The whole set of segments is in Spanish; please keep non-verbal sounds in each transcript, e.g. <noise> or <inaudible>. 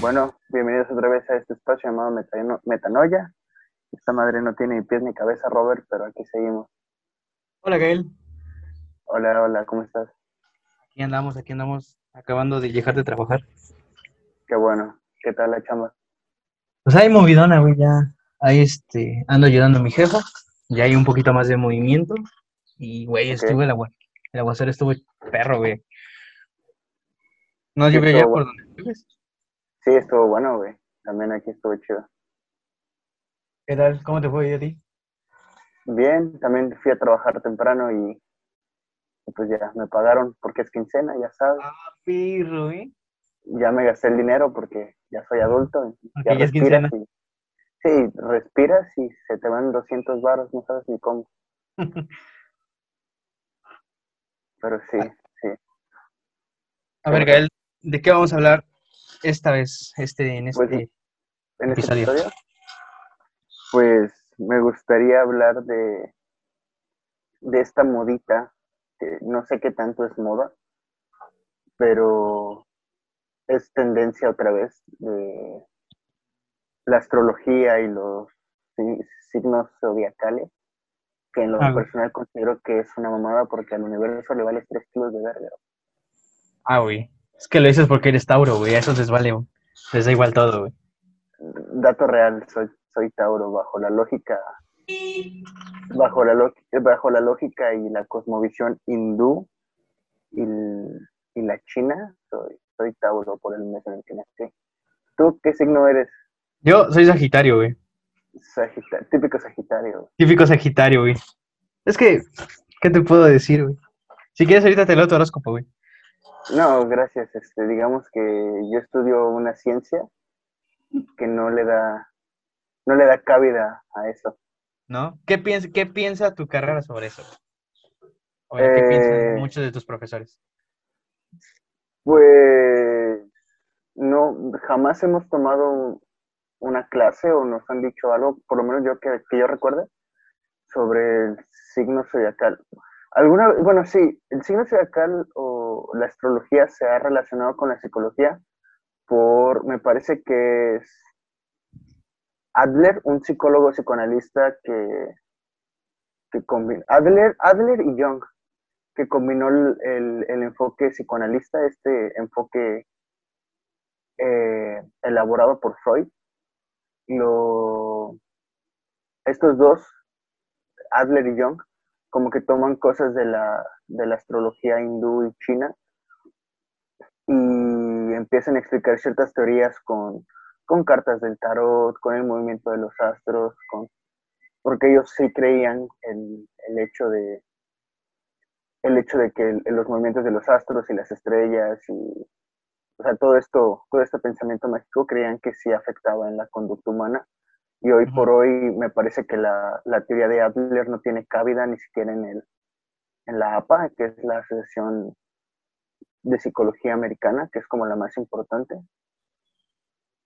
Bueno, bienvenidos otra vez a este espacio llamado Metano- Metanoia. Esta madre no tiene ni pies ni cabeza, Robert, pero aquí seguimos. Hola, Gael. Hola, hola, ¿cómo estás? Aquí andamos, aquí andamos, acabando de llegar de trabajar. Qué bueno. ¿Qué tal la chamba? Pues hay movidona, güey, ya. Ahí, este, ando ayudando a mi jefa. Ya hay un poquito más de movimiento. Y, güey, Ok. estuvo el agua. El aguacero estuvo perro, güey. ¿No llovió ya por donde vives? Sí, estuvo bueno, güey. También aquí estuvo chido. ¿Qué tal? ¿Cómo te fue a ti? Bien, también fui a trabajar temprano y, y pues ya me pagaron porque es quincena, ya sabes. Ah, pirro, ¿eh? Ya me gasté el dinero porque ya soy adulto. y Ok, ya ya es respiras quincena. y, sí, respiras y se te van 200 baros, no sabes ni cómo. <laughs> Pero sí, sí. A ver, Gael, ¿de qué vamos a hablar esta vez, este, en Pues, este? en este episodio. episodio? Pues me gustaría hablar de, de esta modita, que no sé qué tanto es moda, pero es tendencia otra vez de la astrología y los si- signos zodiacales, que en lo Ah, personal considero que es una mamada porque al universo le vale tres kilos de verga. Ah, güey. Es que lo dices porque eres Tauro, güey. A esos les vale, les da igual todo, güey. Dato real, soy, soy Tauro, bajo la lógica bajo la, lo- bajo la lógica y la cosmovisión hindú y, y la china, soy, soy Tauro por el mes en el que nací. ¿Tú qué signo eres? Yo soy Sagitario, güey. Sagita- típico Sagitario. Típico Sagitario, güey. Es que, ¿qué te puedo decir, güey? Si quieres, ahorita te leo tu horóscopo, güey. No, gracias. Este, digamos que yo estudio una ciencia que no le da, no le da cabida a eso. ¿No? ¿Qué piensa, qué piensa tu carrera sobre eso? O ¿qué piensan Eh, muchos de tus profesores? Pues no, jamás hemos tomado una clase o nos han dicho algo, por lo menos yo que, que yo recuerde, sobre el signo zodiacal. Alguna, bueno, sí, el signo zodiacal o la astrología se ha relacionado con la psicología por, me parece que es Adler, un psicólogo psicoanalista que, que combina, Adler, Adler y Jung, que combinó el, el- el enfoque psicoanalista, este enfoque eh, elaborado por Freud. Lo, estos dos, Adler y Jung, como que toman cosas de la, de la astrología hindú y china y empiezan a explicar ciertas teorías con, con cartas del tarot, con el movimiento de los astros, con, porque ellos sí creían en el hecho de el hecho de que el- los movimientos de los astros y las estrellas y o sea todo esto todo este pensamiento mágico creían que sí afectaba en la conducta humana. Y hoy por hoy me parece que la, la teoría de Adler no tiene cabida ni siquiera en el en la APA que es la asociación de psicología americana que es como la más importante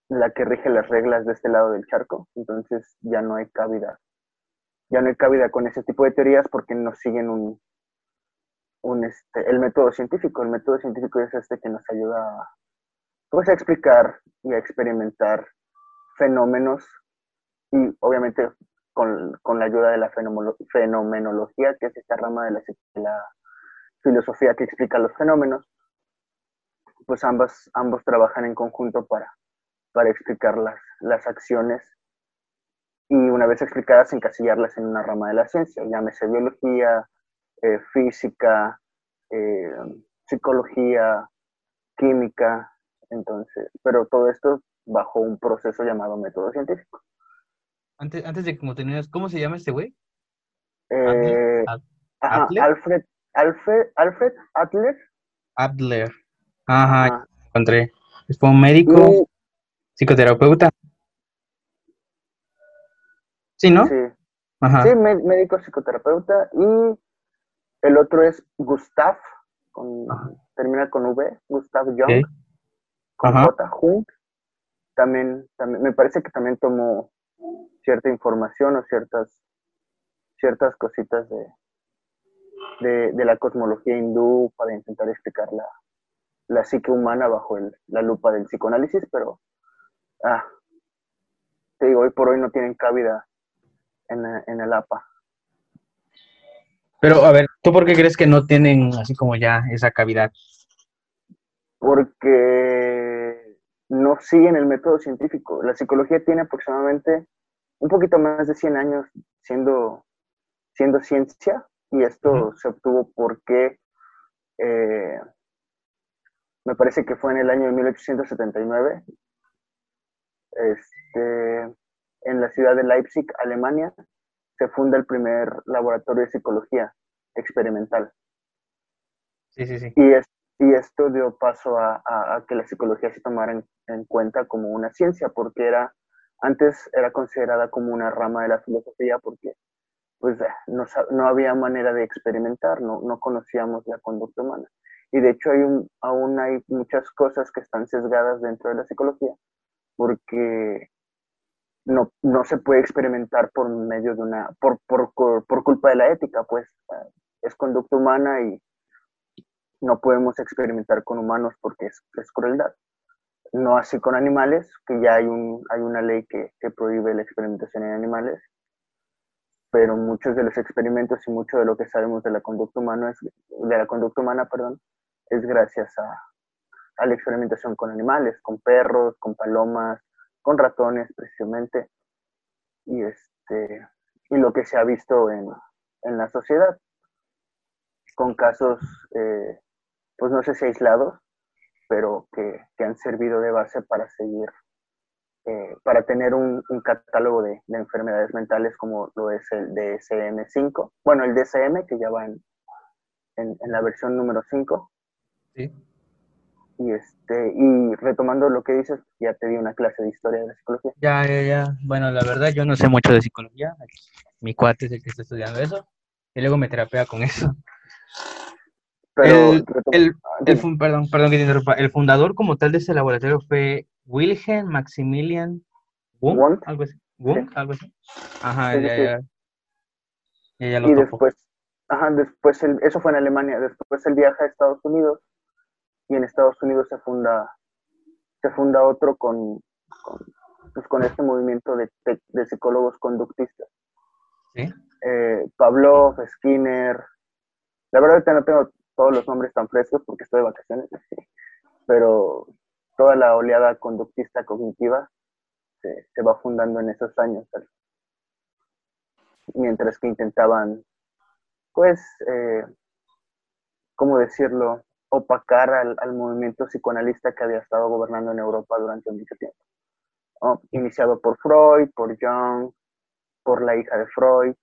la que rige las reglas de este lado del charco entonces ya no hay cabida ya no hay cabida con ese tipo de teorías porque no siguen un, un este, el método científico. El método científico es este que nos ayuda pues, a explicar y a experimentar fenómenos y obviamente con, con la ayuda de la fenomenología, que es esta rama de la, de la filosofía que explica los fenómenos, pues ambas, ambos trabajan en conjunto para, para explicar las, las acciones y una vez explicadas encasillarlas en una rama de la ciencia, llámese biología, eh, física, eh, psicología, química, entonces, pero todo esto bajo un proceso llamado método científico. Antes, antes de que continúes, ¿cómo se llama este güey? Eh. Alfred, Alfred, Alfred Adler, Adler. Ajá, ajá, encontré. Es un médico, y- psicoterapeuta. Sí, ¿no? sí, Ajá. sí, mé- médico psicoterapeuta, y el otro es Gustav, con- termina con V, Gustav Jung, Ok. con. J, Jung, también, también, me parece que también tomó cierta información o ciertas, ciertas cositas de, de, de la cosmología hindú para intentar explicar la, la psique humana bajo el- la lupa del psicoanálisis, pero ah, te digo, hoy por hoy no tienen cabida en, en el APA. Pero, a ver, ¿tú por qué crees que no tienen así como ya esa cavidad? Porque no siguen el método científico. La psicología tiene aproximadamente un poquito más de 100 años siendo, siendo ciencia y esto se obtuvo porque eh, me parece que fue en el año de 1879, este, en la ciudad de Leipzig, Alemania, se funda el primer laboratorio de psicología experimental. Sí, sí, sí. Y, es, y esto dio paso a, que la psicología se tomara en, en, cuenta como una ciencia, porque era, antes era considerada como una rama de la filosofía, porque pues no, no había manera de experimentar, no, no conocíamos la conducta humana. Y de hecho hay aún hay muchas cosas que están sesgadas dentro de la psicología, porque no, no se puede experimentar por medio de una, por, por, por culpa de la ética, pues es conducta humana y no podemos experimentar con humanos porque es, es crueldad. No así con animales, que ya hay, un, hay una ley que, que prohíbe la experimentación en animales, pero muchos de los experimentos y mucho de lo que sabemos de la conducta humana es, de la conducta humana, perdón, es gracias a, a la experimentación con animales, con perros, con palomas, con ratones precisamente, y, este, y lo que se ha visto en, en la sociedad, con casos, eh, pues no sé si aislados, pero que, que, han servido de base para seguir, eh, para tener un, un catálogo de, de, enfermedades mentales como lo es el DSM-5, bueno, el DSM que ya va en, en, en la versión número 5. Sí. Y, este, y retomando lo que dices, ya te di una clase de historia de la psicología. Ya, ya, ya. Bueno, la verdad yo no sé mucho de psicología. Mi cuate es el que está estudiando eso. Y luego me terapea con eso. Pero, el, el, el, perdón, perdón que te interrumpa. El fundador como tal de ese laboratorio fue Wilhelm Maximilian Wundt, algo así. Wundt, sí. algo así. Ajá, sí, ya, sí. ya. Y, ya lo y después, ajá, después el, eso fue en Alemania. Después él viaja a Estados Unidos y en Estados Unidos se funda, se funda otro con, con, pues con este movimiento de, de, psicólogos conductistas. ¿Sí? Eh, Pavlov, Skinner, la verdad ahorita no tengo todos los nombres tan frescos porque estoy de vacaciones, <laughs> pero toda la oleada conductista cognitiva se, va fundando en esos años, mientras que intentaban, pues, eh, ¿cómo decirlo?, opacar al, movimiento psicoanalista que había estado gobernando en Europa durante mucho tiempo. Iniciado por Freud, por Jung, por la hija de Freud,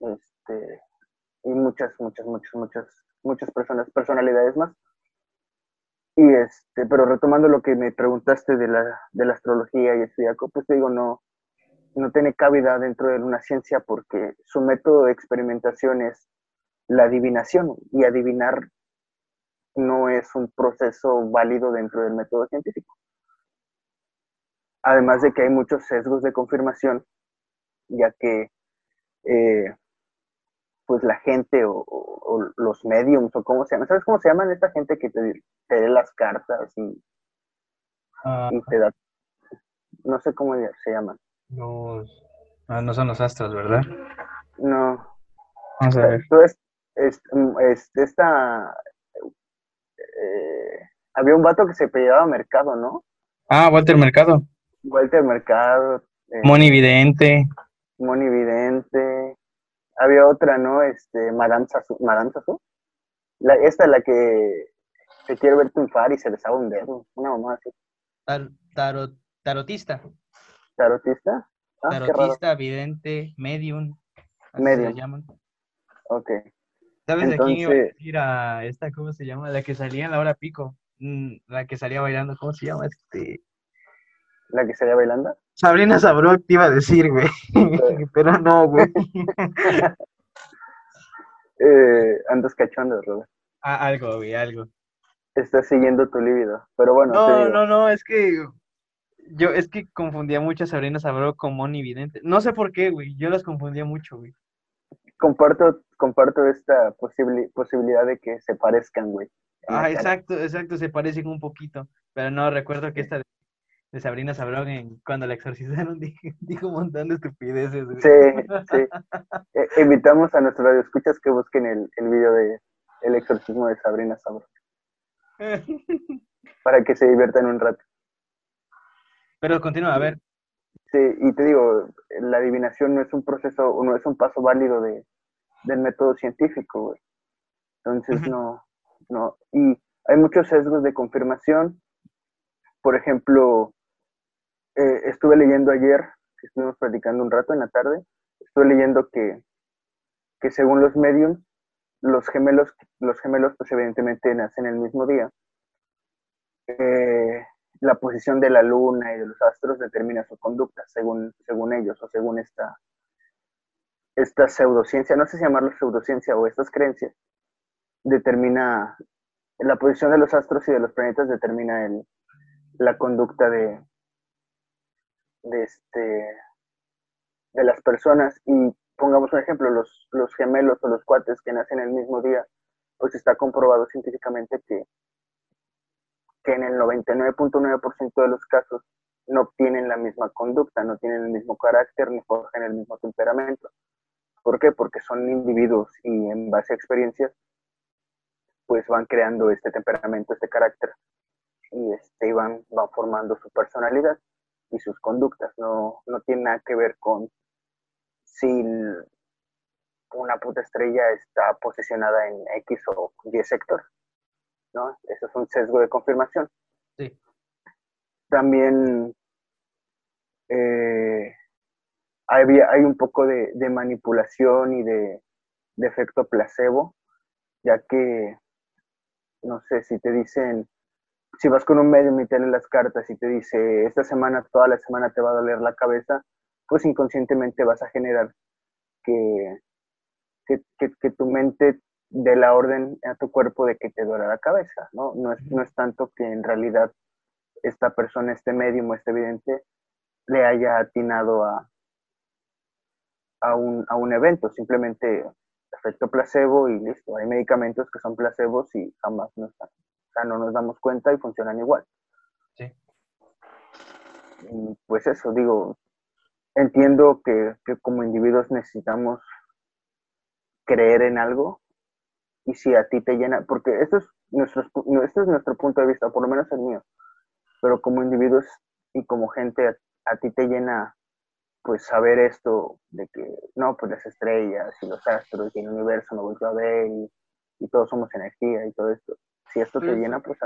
este, y muchas, muchas, muchas, muchas, muchas personas, personalidades más. Y este, pero retomando lo que me preguntaste de la, de la astrología y el zodiaco, pues te digo, no, no tiene cabida dentro de una ciencia porque su método de experimentación es la adivinación y adivinar no es un proceso válido dentro del método científico. Además de que hay muchos sesgos de confirmación, ya que eh, pues la gente o, o, o, los mediums o cómo se llaman, ¿sabes cómo se llaman esta gente que te, te lee las cartas y, uh, y, te da, no sé cómo se llaman? Los, ah, no son los astros, ¿verdad? No. Vamos a ver. Entonces, es, es, esta, eh, había un vato que se peleaba Mercado, ¿no? Ah, Walter Mercado. Walter Mercado. Eh, Moni Vidente. Había otra, ¿no? Este, Madame Sassou. Madame Sassou. La, esta es la que te quiere ver triunfar y se les haga un dedo. Una mamá así. Tar, tarot, tarotista. ¿Tarotista? Ah, tarotista, vidente, medium. Medium. Se llaman. Ok. ¿Sabes Entonces, de quién iba a decir a esta, cómo se llama? La que salía en la hora pico. Mm, la que salía bailando, ¿cómo se llama? Este. ¿La que salía bailando? Sabrina Sabró te iba a decir, güey. Sí. <laughs> Pero no, güey. <laughs> eh, andas cachondo, Robert. Ah, algo, güey, algo. Estás siguiendo tu líbido. Pero bueno. No, no, no, es que. Yo es que confundía mucho a Sabrina Sabró con Moni Vidente. No sé por qué, güey. Yo las confundía mucho, güey. Comparto, comparto esta posibil posibilidad de que se parezcan, güey. Ah, exacto, exacto, se parecen un poquito. Pero no, recuerdo que esta de Sabrina Sabrón en cuando la exorcizaron <laughs> dijo, un montón de estupideces. Sí, sí. E, invitamos a nuestros radioescuchas que busquen el, el video de El exorcismo de Sabrina Sabrón. <laughs> para que se diviertan un rato. Pero continúa, a ver. Sí, y te digo, la adivinación no es un proceso, no es un paso válido de, del método científico, güey. Entonces, no, no. Y hay muchos sesgos de confirmación. Por ejemplo, eh, estuve leyendo ayer, estuvimos platicando un rato en la tarde, estuve leyendo que, que según los mediums, los gemelos, los gemelos pues evidentemente nacen el mismo día. Eh, la posición de la luna y de los astros determina su conducta, según, según ellos, o según esta, esta pseudociencia, no sé si llamarlo pseudociencia o estas creencias, determina la posición de los astros y de los planetas determina el, la conducta de, de, este, de las personas. Y pongamos un ejemplo, los, los gemelos o los cuates que nacen el mismo día, pues está comprobado científicamente que, que en el 99.9% de los casos no tienen la misma conducta, no tienen el mismo carácter ni forjan el mismo temperamento. ¿Por qué? Porque son individuos y en base a experiencias, pues van creando este temperamento, este carácter y este, van, van formando su personalidad y sus conductas. No, no tiene nada que ver con si una puta estrella está posicionada en X o Y sector. ¿no? Eso es un sesgo de confirmación. Sí. También eh, hay, un poco de, manipulación y de, de, efecto placebo, ya que, no sé, si te dicen, si vas con un medio y te las cartas y te dice, esta semana, toda la semana te va a doler la cabeza, pues inconscientemente vas a generar que, que, tu mente dé la orden a tu cuerpo de que te duele la cabeza, ¿no? No es, no es tanto que en realidad esta persona, este medium este evidente, le haya atinado a, a un, a un evento, simplemente efecto placebo y listo. Hay medicamentos que son placebos y jamás no están. O sea, no nos damos cuenta y funcionan igual. Sí. pues eso, digo, entiendo que, que, como individuos necesitamos creer en algo y si a ti te llena, porque esto es, nuestro, esto es nuestro punto de vista, por lo menos el mío, pero como individuos y como gente a, a ti te llena pues saber esto de que, no, pues las estrellas y los astros y el universo me vuelto a ver y, todos somos energía y todo esto. Si esto te llena, pues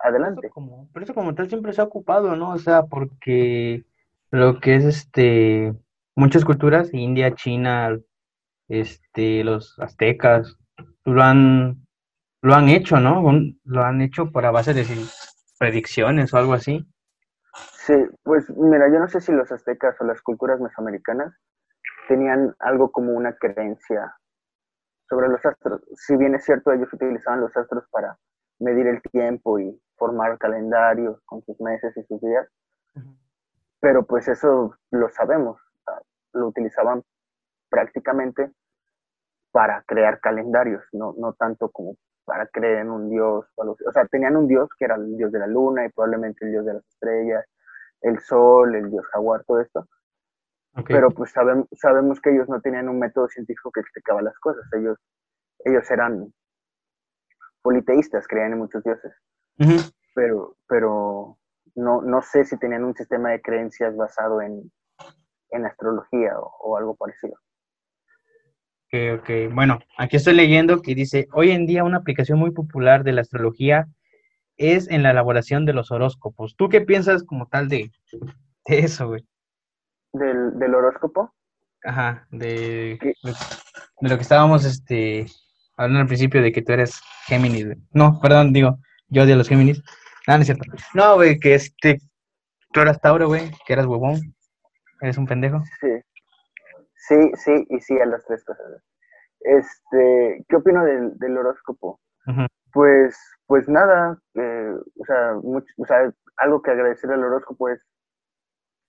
adelante. Por eso, como, tal siempre se ha ocupado, ¿no? O sea, porque lo que es este, muchas culturas, India, China, este, los aztecas, lo han, lo han hecho, ¿no? Lo han hecho por a base de predicciones o algo así. Sí, pues mira, yo no sé si los aztecas o las culturas mesoamericanas tenían algo como una creencia sobre los astros. Si bien es cierto, ellos utilizaban los astros para medir el tiempo y formar calendarios con sus meses y sus días, pero pues eso lo sabemos, lo utilizaban prácticamente para crear calendarios, no, no tanto como para creer en un dios. O sea, tenían un dios que era el dios de la luna y probablemente el dios de las estrellas el sol, el dios jaguar, todo esto. Pero pues sabemos que ellos no tenían un método científico que explicaba las cosas. Ellos, ellos eran politeístas, creían en muchos dioses. Pero, pero no, no sé si tenían un sistema de creencias basado en, en astrología o, o, algo parecido. Ok, ok. Bueno, aquí estoy leyendo que dice, hoy en día una aplicación muy popular de la astrología es en la elaboración de los horóscopos. ¿Tú qué piensas como tal de, eso, güey? ¿Del, horóscopo? Ajá, de, de lo que estábamos este, hablando al principio de que tú eres Géminis. No, perdón, digo, yo odio a los Géminis. No, no es cierto. No, güey, que este, tú eras Tauro, güey, que eras huevón. Eres un pendejo. Sí. Sí, sí, y sí a las tres cosas. Este, ¿qué opino del, del horóscopo? Pues, pues nada, eh, o, sea, o sea, algo que agradecer al horóscopo es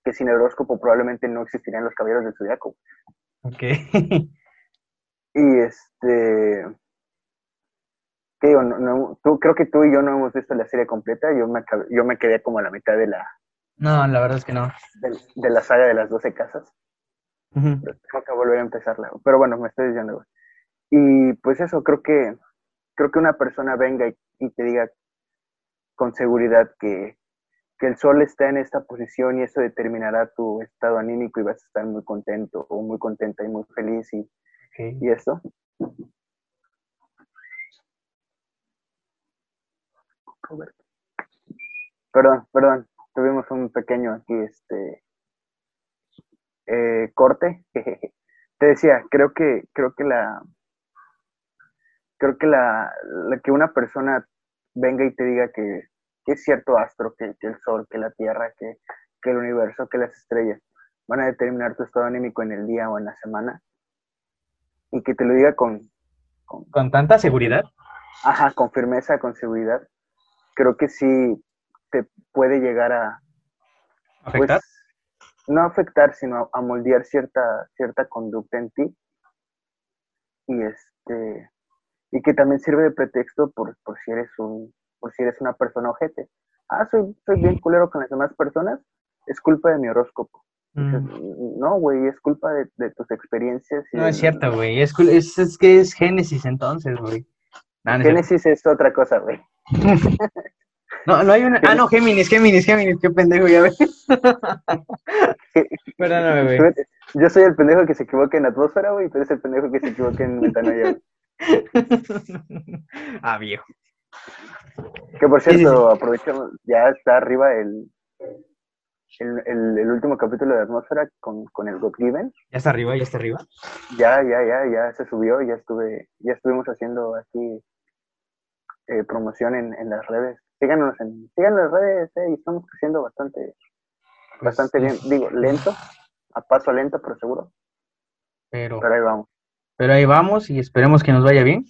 que sin el horóscopo probablemente no existirían los caballeros del zodiaco. Ok. <laughs> y este, ¿qué digo? No, tú, creo que tú y yo no hemos visto la serie completa, yo me, yo me quedé como a la mitad de la, No, la verdad es que no. De, la saga de las 12 casas. tengo que volver a empezarla. Pero bueno, me estoy diciendo, Y pues eso, creo que, creo que una persona venga y, te diga con seguridad que, el sol está en esta posición y eso determinará tu estado anímico y vas a estar muy contento o muy contenta y muy feliz y, y esto. Perdón, perdón, tuvimos un pequeño aquí, este, eh, corte. <laughs> Te decía, creo que, creo que la, creo que la, que una persona venga y te diga que, es cierto astro, que, el sol, que la tierra, que, el universo, que las estrellas van a determinar tu estado anímico en el día o en la semana, y que te lo diga con, con, tanta seguridad. Ajá, con firmeza, con seguridad. Creo que sí te puede llegar a... ¿Afectar? Pues, no afectar, sino a, moldear cierta, cierta conducta en ti. Y este y que también sirve de pretexto por, por si eres un por si eres una persona ojete. Ah, soy, soy bien culero con las demás personas, es culpa de mi horóscopo. Mm. No, güey, es culpa de, tus experiencias. no, es cierto, güey. Es, es, que es Génesis entonces, güey. Génesis es otra cosa, güey. <laughs> no, no hay una. Ah, no, Géminis, Géminis, Géminis, qué pendejo, ya ves. <laughs> Perdóname, güey. Yo soy el pendejo que se equivoca en atmósfera, güey, pero es el pendejo que se equivoca en metanoia. <laughs> ah, viejo. Que por cierto, aprovechamos, ya está arriba el, el, el, último capítulo de Atmósfera con, con el Godgiven. ¿Ya está arriba? ¿Ya está arriba? Ya, ya, ya, ya se subió, ya estuve, ya estuvimos haciendo aquí eh, promoción en, en, las redes. Síganos en, síganos en las redes, eh, y estamos creciendo bastante, pues bastante bien. Digo, lento, a paso lento, pero seguro. Pero, pero ahí vamos. Pero ahí vamos y esperemos que nos vaya bien.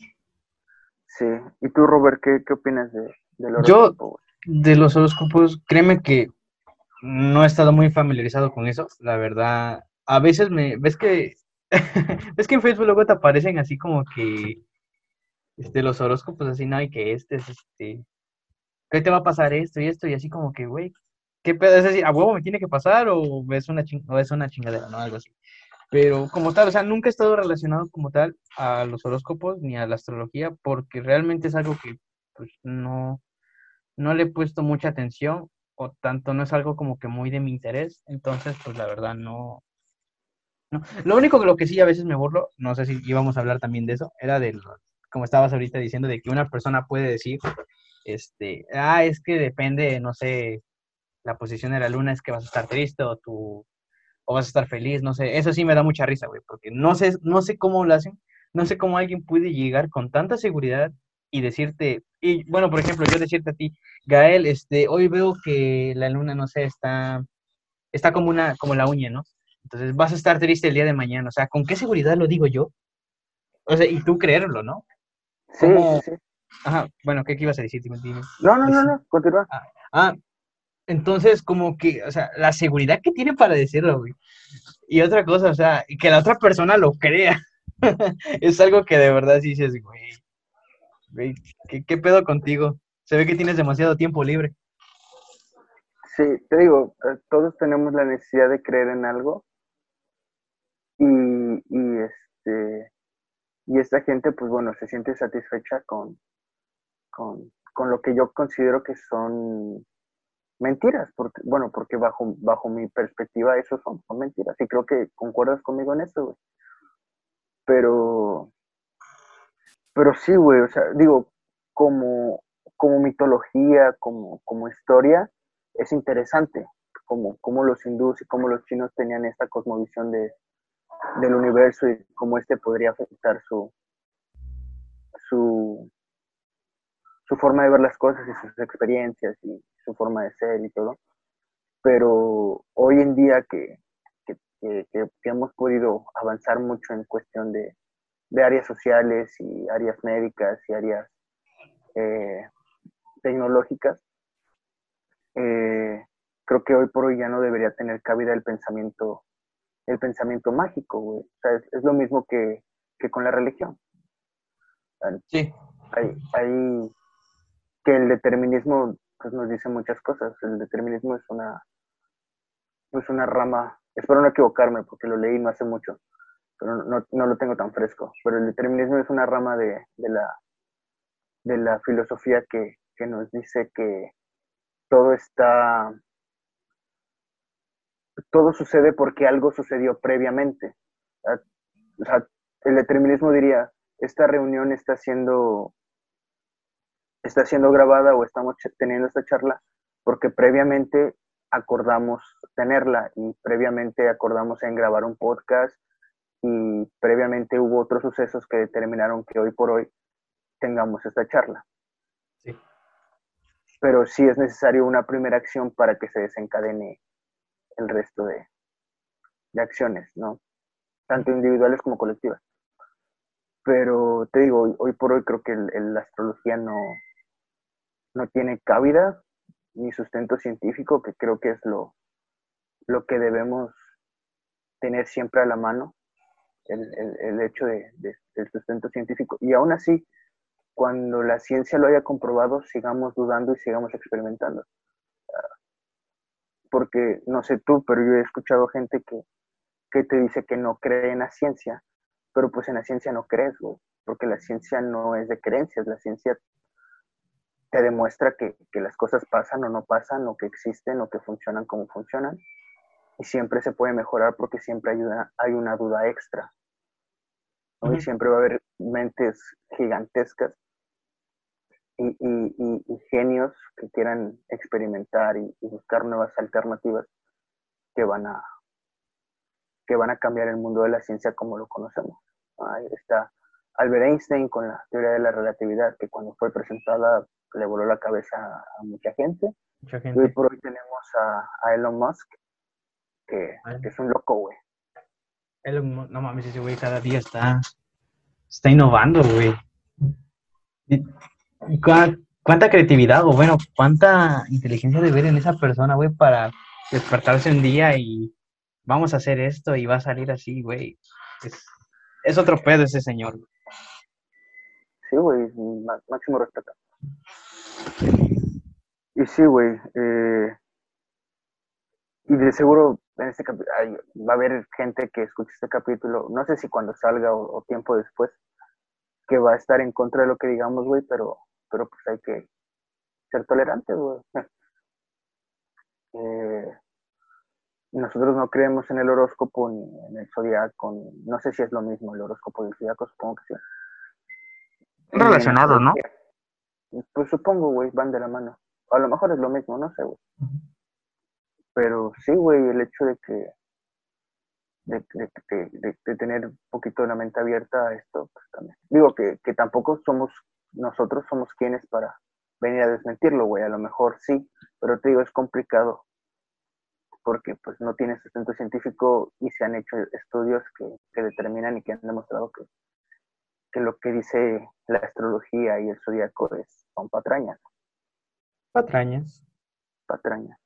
Sí. ¿Y tú, Robert, qué, qué opinas de, del horóscopo? Yo, de los horóscopos, créeme que no he estado muy familiarizado con eso, la verdad. A veces me, ves que, <laughs> ves que en Facebook luego te aparecen así como que, este, los horóscopos así, no, y que este es, este, ¿qué te va a pasar esto y esto? Y así como que, güey, ¿qué pedo? Es decir, ¿a huevo me tiene que pasar o es una, o es una chingadera, no? Algo así. Pero como tal, o sea, nunca he estado relacionado como tal a los horóscopos ni a la astrología porque realmente es algo que pues no, no le he puesto mucha atención o tanto no es algo como que muy de mi interés, entonces pues la verdad no, no. Lo único que lo que sí a veces me burlo, no sé si íbamos a hablar también de eso, era de, como estabas ahorita diciendo, de que una persona puede decir, este, ah, es que depende, no sé, la posición de la luna es que vas a estar triste o tu, o vas a estar feliz, no sé, eso sí me da mucha risa, güey, porque no sé, no sé cómo lo hacen, no sé cómo alguien puede llegar con tanta seguridad y decirte, y bueno, por ejemplo, yo decirte a ti, Gael, este, hoy veo que la luna, no sé, está, está como una, como la uña, ¿no? Entonces vas a estar triste el día de mañana, o sea, ¿con qué seguridad lo digo yo? O sea, y tú creerlo, ¿no? Sí, sí, Ajá, bueno, ¿qué, ibas a decir, No, no, no, no, continúa. Ah, ah, entonces, como que, o sea, la seguridad que tiene para decirlo, güey. Y otra cosa, o sea, que la otra persona lo crea. <laughs> es algo que de verdad sí dices, güey, ¿qué, pedo contigo? Se ve que tienes demasiado tiempo libre. Sí, te digo, eh, todos tenemos la necesidad de creer en algo y, y, este y esta gente, pues bueno, se siente satisfecha con, con, con lo que yo considero que son mentiras, bueno, porque bajo, bajo mi perspectiva eso son, son mentiras, y creo que concuerdas conmigo en eso, güey. Pero, pero sí, güey, o sea, digo, como, como mitología, como, como historia, es interesante, como, como los hindús y como los chinos tenían esta cosmovisión de, del universo y cómo este podría afectar su, su, su forma de ver las cosas y sus experiencias y su forma de ser y todo. Pero hoy en día que, que, que hemos podido avanzar mucho en cuestión de, de áreas sociales y áreas médicas y áreas eh, tecnológicas, eh, creo que hoy por hoy ya no debería tener cabida el pensamiento, el pensamiento mágico, O sea, es, lo mismo que, con la religión. Sí. Hay, que el determinismo pues, nos dice muchas cosas. El determinismo es una, pues una rama, espero no equivocarme porque lo leí no hace mucho, pero no, no lo tengo tan fresco, pero el determinismo es una rama de, de la, de la filosofía que, que nos dice que todo está, todo sucede porque algo sucedió previamente. O sea, el determinismo diría, esta reunión está siendo, está siendo grabada o estamos teniendo esta charla porque previamente acordamos tenerla y previamente acordamos en grabar un podcast y previamente hubo otros sucesos que determinaron que hoy por hoy tengamos esta charla. Sí. Pero sí es necesario una primera acción para que se desencadene el resto de, de acciones, ¿no? Tanto individuales como colectivas. Pero te digo, hoy, por hoy creo que la astrología no, no tiene cabida ni sustento científico, que creo que es lo, lo que debemos tener siempre a la mano, el, el, hecho de, del sustento científico. Y aún así, cuando la ciencia lo haya comprobado, sigamos dudando y sigamos experimentando. Porque, no sé tú, pero yo he escuchado gente que, que te dice que no cree en la ciencia, pero pues en la ciencia no crees, porque la ciencia no es de creencias, la ciencia te demuestra que, que, las cosas pasan o no pasan, o que existen o que funcionan como funcionan, y siempre se puede mejorar porque siempre hay una, hay una duda extra. Y siempre va a haber mentes gigantescas y, y, y, genios que quieran experimentar y, buscar nuevas alternativas que van a que van a cambiar el mundo de la ciencia como lo conocemos. Ahí está Albert Einstein con la teoría de la relatividad, que cuando fue presentada le voló la cabeza a mucha gente. Mucha gente. Y hoy por hoy tenemos a, Elon Musk, que, es un loco, güey. Elon, no mames, ese güey cada día está, está innovando, güey. ¿Cuánta creatividad o bueno, cuánta inteligencia de ver en esa persona, güey, para despertarse un día y vamos a hacer esto y va a salir así, güey? Es, es otro pedo ese señor. Sí, güey, máximo respeto. Y sí, güey. Eh, y de seguro en este va a haber gente que escuche este capítulo, no sé si cuando salga o, tiempo después, que va a estar en contra de lo que digamos, güey, pero, pero pues hay que ser tolerantes, güey. <laughs> Eh, nosotros no creemos en el horóscopo ni en el zodiaco, no sé si es lo mismo el horóscopo y el zodiaco, supongo que sí. Relacionados, ¿no? Pues supongo, güey, van de la mano. A lo mejor es lo mismo, no sé, güey. Pero sí, güey, el hecho de que de, tener un poquito de la mente abierta a esto, pues también. Digo que, que tampoco somos nosotros somos quienes para venir a desmentirlo, güey. A lo mejor sí, pero te digo, es complicado porque pues no tiene sustento científico y se han hecho estudios que, determinan y que han demostrado que, que, lo que dice la astrología y el zodiaco es, son patrañas. Patrañas. Patrañas.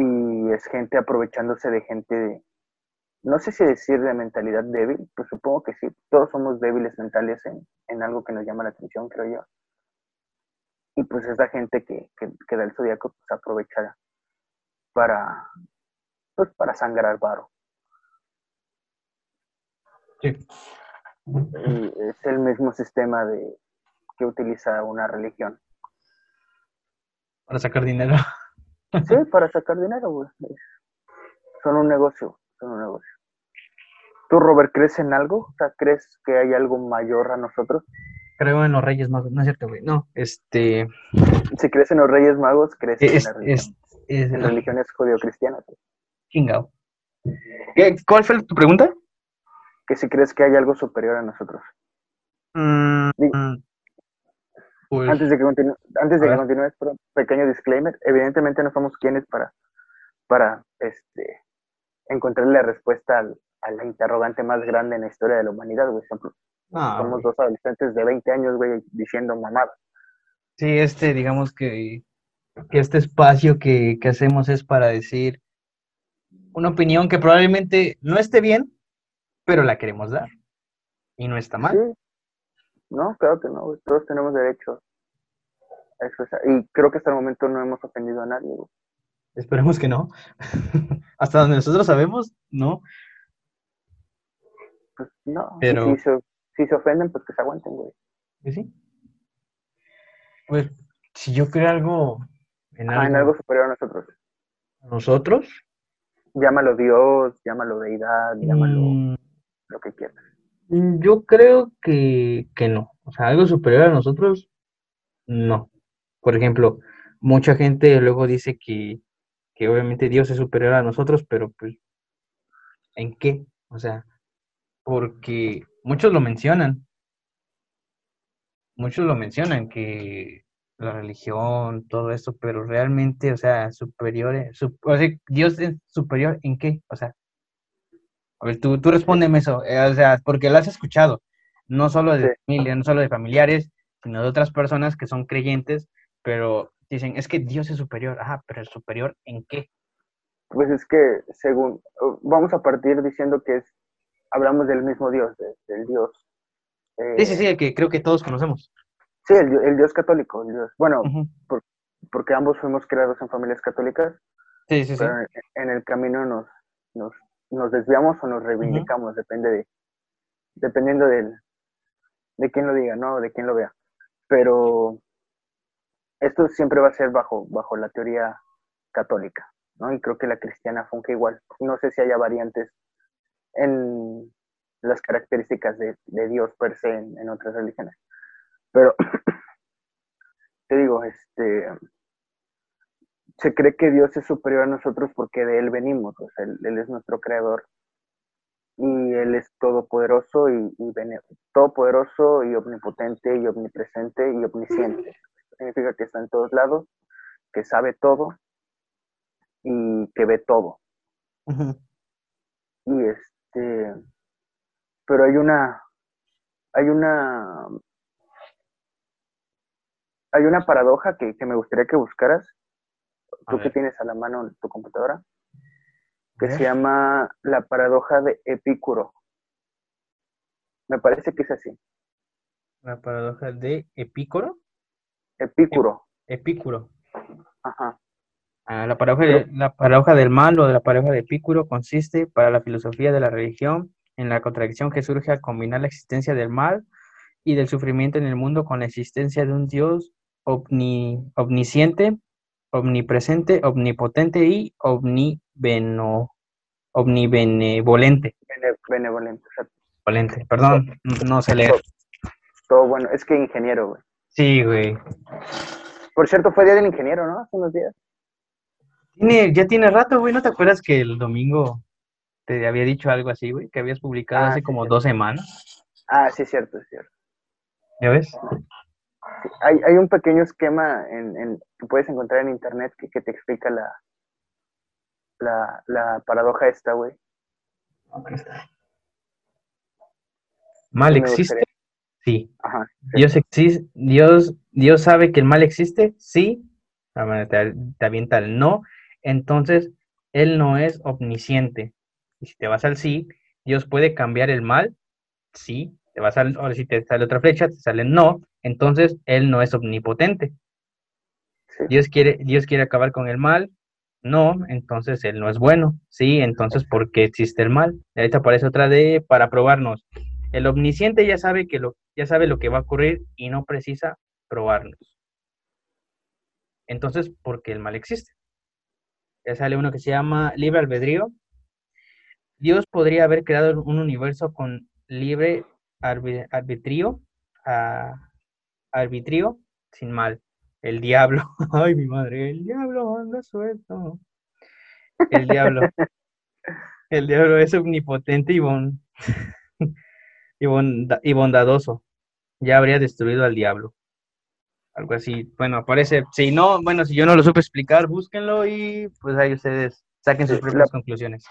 Y es gente aprovechándose de gente de, no sé si decir de mentalidad débil, pues supongo que sí, todos somos débiles mentales en, en algo que nos llama la atención, creo yo. Y pues esa gente que, que, da el zodiaco pues aprovechará para, pues, para sangrar varo. Sí. es el mismo sistema de que utiliza una religión. Para sacar dinero. Sí, para sacar dinero, güey. Son un negocio, son un negocio. ¿Tú, Robert, crees en algo? O sea, ¿crees que hay algo mayor a nosotros? Creo en los Reyes Magos, no es cierto, güey. No, este. Si crees en los Reyes Magos, crees en la religión es en religiones judeocristianas. Chingao. ¿Cuál fue tu pregunta? Que si crees que hay algo superior a nosotros. Mm, pues, antes de que, antes de que continúes, pequeño disclaimer. Evidentemente no somos quienes para, para este, encontrarle la respuesta a la interrogante más grande en la historia de la humanidad, güey. Ah, somos dos adolescentes de 20 años, güey, diciendo mamada. Sí, este, digamos que que este espacio que, hacemos es para decir una opinión que probablemente no esté bien, pero la queremos dar. Y no está mal. No, claro que no, todos tenemos derecho a expresar. Y creo que hasta el momento no hemos ofendido a nadie. Esperemos que no. <laughs> Hasta donde nosotros sabemos, no. Pues no. Pero... Si, se, ofenden, pues que se aguanten, güey. ¿Sí? Pues, si yo creo algo... En, algo... en algo superior a nosotros. ¿Nosotros? Llámalo Dios, llámalo deidad, llámalo mm. lo que quieras. Mm, yo creo que, que no. O sea, algo superior a nosotros, no. Por ejemplo, mucha gente luego dice que, que obviamente Dios es superior a nosotros, pero pues, ¿en qué? O sea, porque muchos lo mencionan. Muchos lo mencionan, que la religión, todo eso, pero realmente, o sea, superior, o sea, Dios es superior en qué? O sea, a ver, tú, tú respóndeme eso, eh, o sea, porque lo has escuchado, no solo de familia, no solo de familiares, sino de otras personas que son creyentes, pero dicen, es que Dios es superior, ajá, pero ¿es superior en qué? Pues es que, según, vamos a partir diciendo que es, hablamos del mismo Dios, del Dios. sí, sí, sí, el que creo que todos conocemos. Sí, el, Dios católico, el Dios. Bueno, porque ambos fuimos creados en familias católicas. Sí, sí, pero sí. En, el camino nos, nos, nos, desviamos o nos reivindicamos, depende de, dependiendo del, de quién lo diga, ¿no? De quién lo vea. Pero esto siempre va a ser bajo, bajo la teoría católica, ¿no? Y creo que la cristiana funge igual. No sé si haya variantes en las características de, Dios per se en otras religiones. Pero, <clears throat> te digo, este, se cree que Dios es superior a nosotros porque de Él venimos, o sea, Él, es nuestro creador y Él es todopoderoso y, y todopoderoso y omnipotente y omnipresente y omnisciente. Significa que está en todos lados, que sabe todo y que ve todo. Y este, pero hay una, hay una hay una paradoja que, me gustaría que buscaras, tú que tienes a la mano en tu computadora, que se llama la paradoja de Epicuro. Me parece que es así. La paradoja de Epicuro. Epicuro. Epicuro. Ajá. Ah, la, paradoja de, la paradoja del mal o de la paradoja de Epicuro consiste para la filosofía de la religión en la contradicción que surge al combinar la existencia del mal y del sufrimiento en el mundo con la existencia de un Dios omnisciente, omnipresente, omnipotente y omnibeno, omnibenevolente. benevolente, Benevolente, perdón, no sé leer. Todo, bueno, es que ingeniero, güey. Sí, güey. Por cierto, fue día del ingeniero, ¿no? Hace unos días. Tiene, ya tiene rato, güey, ¿no te acuerdas que el domingo te había dicho algo así, güey? Que habías publicado ah, hace como dos semanas. Ah, sí, es cierto, es cierto. ¿Ya ves? Hay, hay un pequeño esquema en, en, que puedes encontrar en internet que, que te explica la, la, la paradoja esta, güey. ¿Mal existe? Sí. Dios existe, Dios, Dios sabe que el mal existe, sí. Te, te avienta el no. Entonces, Él no es omnisciente. Y si te vas al sí, Dios puede cambiar el mal, sí. Te vas al, ahora si te sale otra flecha, te sale no entonces él no es omnipotente. Dios quiere, Dios quiere acabar con el mal, no, entonces él no es bueno, sí, entonces ¿por qué existe el mal? Y ahorita aparece otra de para probarnos. El omnisciente ya sabe que lo, ya sabe lo que va a ocurrir y no precisa probarnos. Entonces, ¿por qué el mal existe? Ya sale uno que se llama libre albedrío. Dios podría haber creado un universo con libre arbitrio, a, arbitrio sin mal. El diablo, <laughs> ay mi madre, el diablo anda suelto. El diablo, <laughs> el diablo es omnipotente <laughs> y, bon, y, bondadoso. Ya habría destruido al diablo. Algo así. Bueno, aparece. Si no, bueno, si yo no lo supe explicar, búsquenlo y pues ahí ustedes saquen sus propias conclusiones.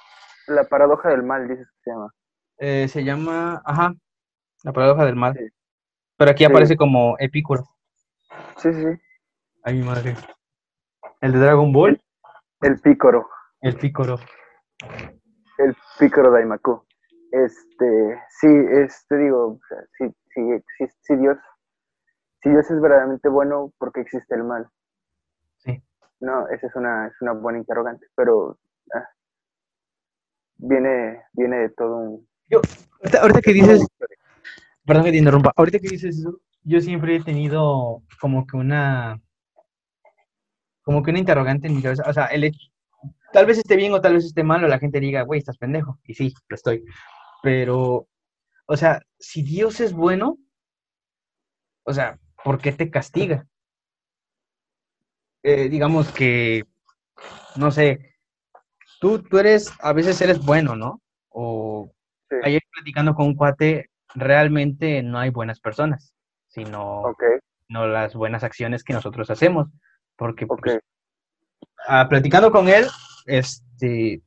La paradoja del mal, dices que se llama. Eh, se llama, ajá, la paradoja del mal. Pero aquí aparece como Epicuro. Sí, sí, sí. Ay, mi madre. ¿El de Dragon Ball? El Pícoro. El Pícoro. El Pícoro Daimaku. Este, sí, este digo, si, si, si, Dios, si Dios es verdaderamente bueno, ¿por qué existe el mal? Sí. No, esa es una, es una buena interrogante, pero ah, viene, viene de todo un... Yo, ahorita, que dices, perdón que te interrumpa, ahorita que dices eso, yo siempre he tenido como que una, como que una interrogante en mi cabeza, o sea, el hecho, tal vez esté bien o tal vez esté mal, o la gente diga, güey, estás pendejo, y sí, lo estoy, pero, o sea, si Dios es bueno, o sea, ¿por qué te castiga? Eh, digamos que, no sé, tú, tú eres, a veces eres bueno, ¿no? O ayer platicando con un cuate, realmente no hay buenas personas, sino no las buenas acciones que nosotros hacemos. Porque pues, ah, platicando con él, este,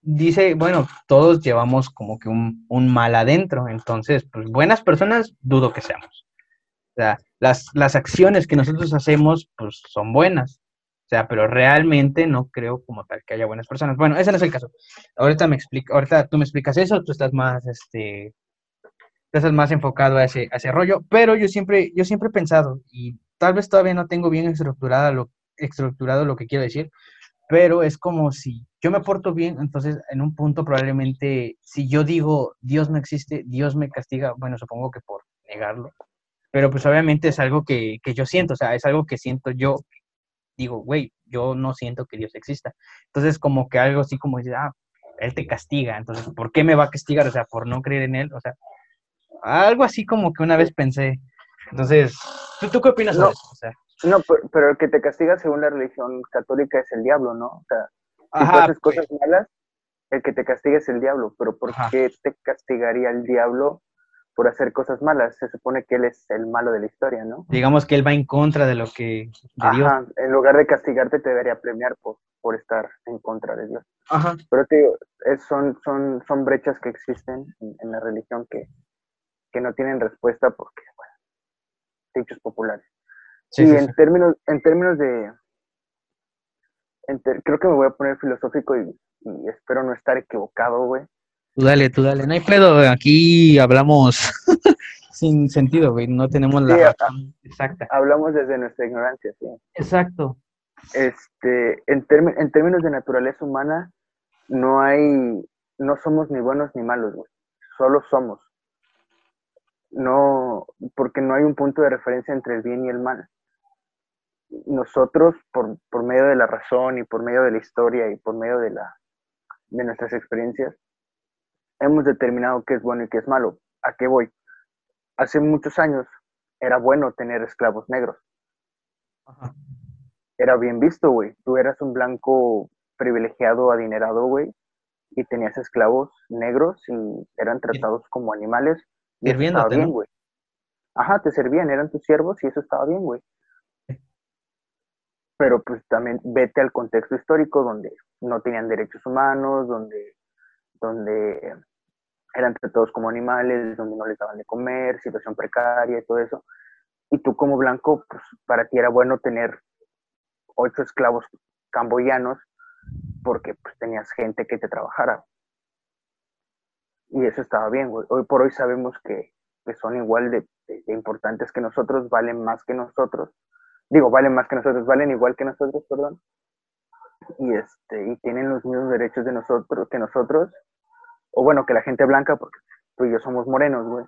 dice, bueno, todos llevamos como que un, un, mal adentro, entonces, pues buenas personas dudo que seamos. O sea, las, las acciones que nosotros hacemos, pues son buenas. O sea, pero realmente no creo como tal que haya buenas personas. Bueno, ese no es el caso. Ahorita me explica, ahorita tú me explicas eso, tú estás más, este, estás más enfocado a ese, a ese rollo, pero yo siempre, yo siempre he pensado, y tal vez todavía no tengo bien estructurada lo, estructurado lo que quiero decir, pero es como si yo me porto bien, entonces en un punto probablemente, si yo digo Dios no existe, Dios me castiga, bueno, supongo que por negarlo, pero pues obviamente es algo que, que yo siento, o sea, es algo que siento yo, digo, güey, yo no siento que Dios exista. Entonces, como que algo así como dice, ah, Él te castiga, entonces, ¿por qué me va a castigar? O sea, por no creer en Él, o sea, algo así como que una vez pensé. Entonces, ¿tú, qué opinas no, de eso? O sea, no, pero, el que te castiga según la religión católica es el diablo, ¿no? O sea, si tú haces cosas malas, el que te castiga es el diablo, pero ¿por qué te castigaría el diablo por hacer cosas malas. Se supone que él es el malo de la historia, ¿no? Digamos que él va en contra de lo que... Ajá, en lugar de castigarte te debería premiar por, por estar en contra de Dios. Ajá. Pero te digo, son, son, son brechas que existen en, la religión que, que, no tienen respuesta porque, bueno, dichos populares. Sí, y en, Términos, en términos de... creo que me voy a poner filosófico y, y espero no estar equivocado, güey. Tú dale, tú dale. No hay pedo, aquí hablamos <laughs> sin sentido, güey. No tenemos la exacta. Hablamos desde nuestra ignorancia, sí. Exacto. Este, en, en términos de naturaleza humana, no hay, no somos ni buenos ni malos, güey. Solo somos. No, porque no hay un punto de referencia entre el bien y el mal. Nosotros, por, por medio de la razón y por medio de la historia y por medio de la, de nuestras experiencias, hemos determinado qué es bueno y qué es malo. ¿A qué voy? Hace muchos años era bueno tener esclavos negros. Era bien visto, güey. Tú eras un blanco privilegiado, adinerado, güey, y tenías esclavos negros y eran tratados como animales. Y estaba bien, güey. Ajá, te servían, eran tus siervos y eso estaba bien, güey. Pero pues también vete al contexto histórico donde no tenían derechos humanos, donde, donde eran tratados como animales, donde no les daban de comer, situación precaria y todo eso. Y tú como blanco, pues para ti era bueno tener ocho esclavos camboyanos porque pues tenías gente que te trabajara. Y eso estaba bien, güey. Hoy por hoy sabemos que, son igual de, importantes que nosotros, valen más que nosotros. Digo, valen más que nosotros, valen igual que nosotros, perdón. Y, este, y tienen los mismos derechos de nosotros que nosotros o bueno, que la gente blanca, porque tú y yo somos morenos, güey.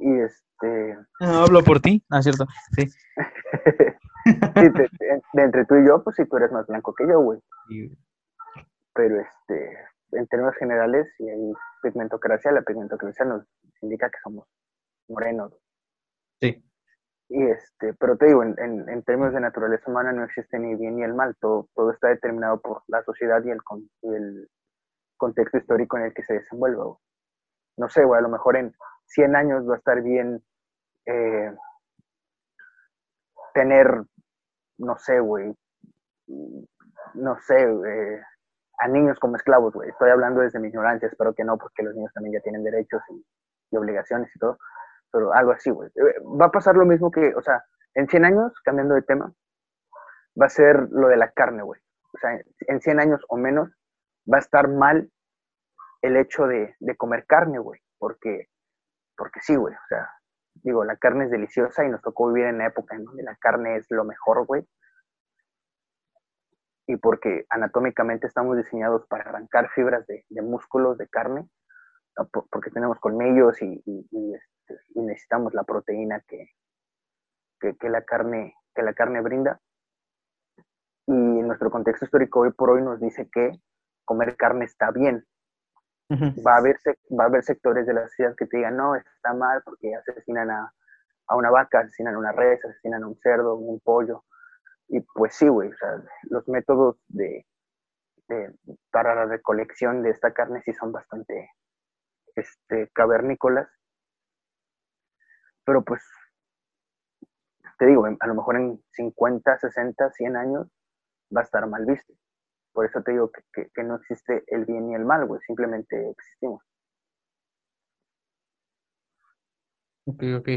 Y este... No, hablo por ti, ah, cierto, sí. <laughs> entre tú y yo, pues sí, tú eres más blanco que yo, güey. Pero este, en términos generales, si hay pigmentocracia, la pigmentocracia nos indica que somos morenos. Sí. Y este, pero te digo, en, en, términos de naturaleza humana no existe ni bien ni el mal, todo, todo está determinado por la sociedad y el, y el, contexto histórico en el que se desenvuelva. No sé, güey, a lo mejor en 100 años va a estar bien eh, tener, no sé, güey, no sé, eh, a niños como esclavos, güey. Estoy hablando desde mi ignorancia, espero que no, porque los niños también ya tienen derechos y, obligaciones y todo, pero algo así, güey. Eh, va a pasar lo mismo que, o sea, en 100 años, cambiando de tema, va a ser lo de la carne, güey. O sea, en 100 años o menos va a estar mal el hecho de, comer carne, güey, porque, porque sí, güey, o sea, digo, la carne es deliciosa y nos tocó vivir en la época en donde la carne es lo mejor, güey. Y porque anatómicamente estamos diseñados para arrancar fibras de, músculos, de carne, porque tenemos colmillos y, este, y, necesitamos la proteína que, que, la carne, que la carne brinda. Y nuestro contexto histórico hoy por hoy nos dice que comer carne está bien. va, a haber, va a haber sectores de la sociedad que te digan, no, está mal porque asesinan a, a una vaca, asesinan a una res, asesinan a un cerdo, un pollo. Y pues sí, güey, o sea, los métodos de, para la recolección de esta carne sí son bastante este, cavernícolas. Pero pues, te digo, a lo mejor en 50, 60, 100 años va a estar mal visto. Por eso te digo que, que no existe el bien y el mal, güey, simplemente existimos. Ok, ok.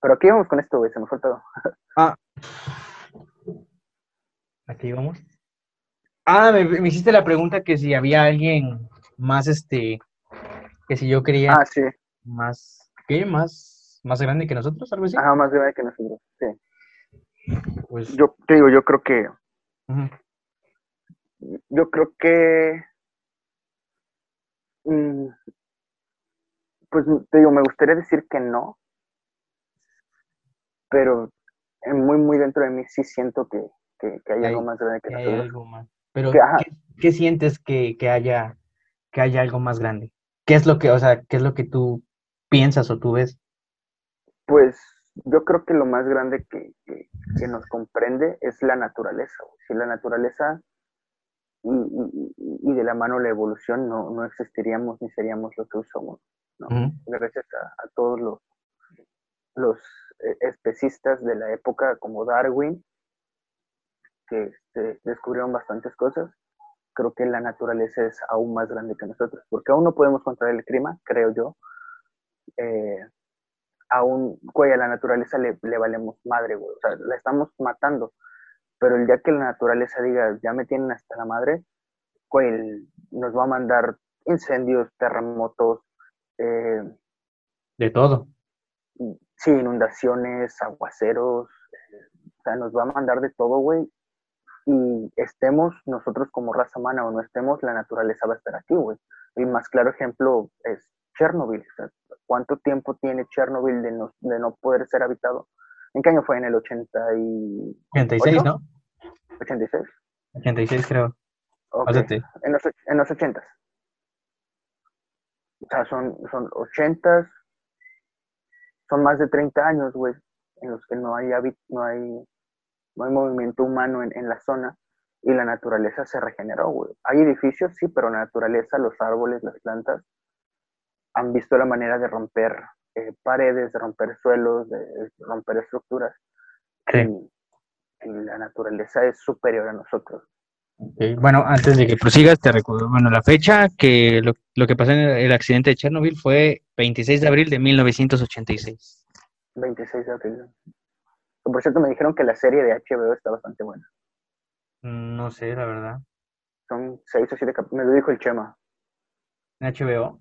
Pero aquí vamos con esto, güey, se me fue todo. Ah, Aquí vamos. Ah, me, hiciste la pregunta que si había alguien más, este, que si yo quería. Ah, sí. Más, ¿qué? Más, más grande que nosotros, algo así. Ajá, más grande que nosotros, sí. Pues. Yo te digo, yo creo que. Yo creo que. Mm, pues te digo, me gustaría decir que no. Pero muy, muy dentro de mí sí siento que, que, hay, algo más grande que, que Hay algo más. Pero, ¿qué, sientes que, haya, que haya algo más grande? ¿Qué es lo que, o sea, qué es lo que tú piensas o tú ves? Pues yo creo que lo más grande que, nos comprende es la naturaleza. Si la naturaleza y, de la mano la evolución no, no existiríamos ni seríamos lo que somos. ¿no? Gracias a, todos los, los eh, especistas de la época como Darwin, que este, descubrieron bastantes cosas, creo que la naturaleza es aún más grande que nosotros, porque aún no podemos controlar el clima, creo yo. Eh, aún, güey, a la naturaleza le, valemos madre, güey, o sea, la estamos matando, pero el día que la naturaleza diga, ya me tienen hasta la madre, güey, nos va a mandar incendios, terremotos, eh, de todo. Sí, inundaciones, aguaceros, eh, o sea, nos va a mandar de todo, güey, y estemos nosotros como raza humana o no estemos, la naturaleza va a estar aquí, güey. El más claro ejemplo es Chernobyl. ¿Cuánto tiempo tiene Chernobyl de no, de no poder ser habitado? ¿En qué año fue? ¿En el 80 y... 86, ¿no? 86. 86 creo. En, los, en los 80. O sea, son, son 80, son más de 30 años, güey, en los que no hay, no hay no hay movimiento humano en, la zona y la naturaleza se regeneró, güey. Hay edificios, sí, pero la naturaleza, los árboles, las plantas, han visto la manera de romper eh, paredes, de romper suelos, de romper estructuras. Y, la naturaleza es superior a nosotros. Bueno, antes de que prosigas, te recuerdo, bueno, la fecha que lo, que pasó en el, accidente de Chernobyl fue 26 de abril de 1986. 26 de abril. Por cierto, me dijeron que la serie de HBO está bastante buena. Mm, no sé, la verdad. Son seis o siete capítulos. Me lo dijo el Chema. ¿En HBO?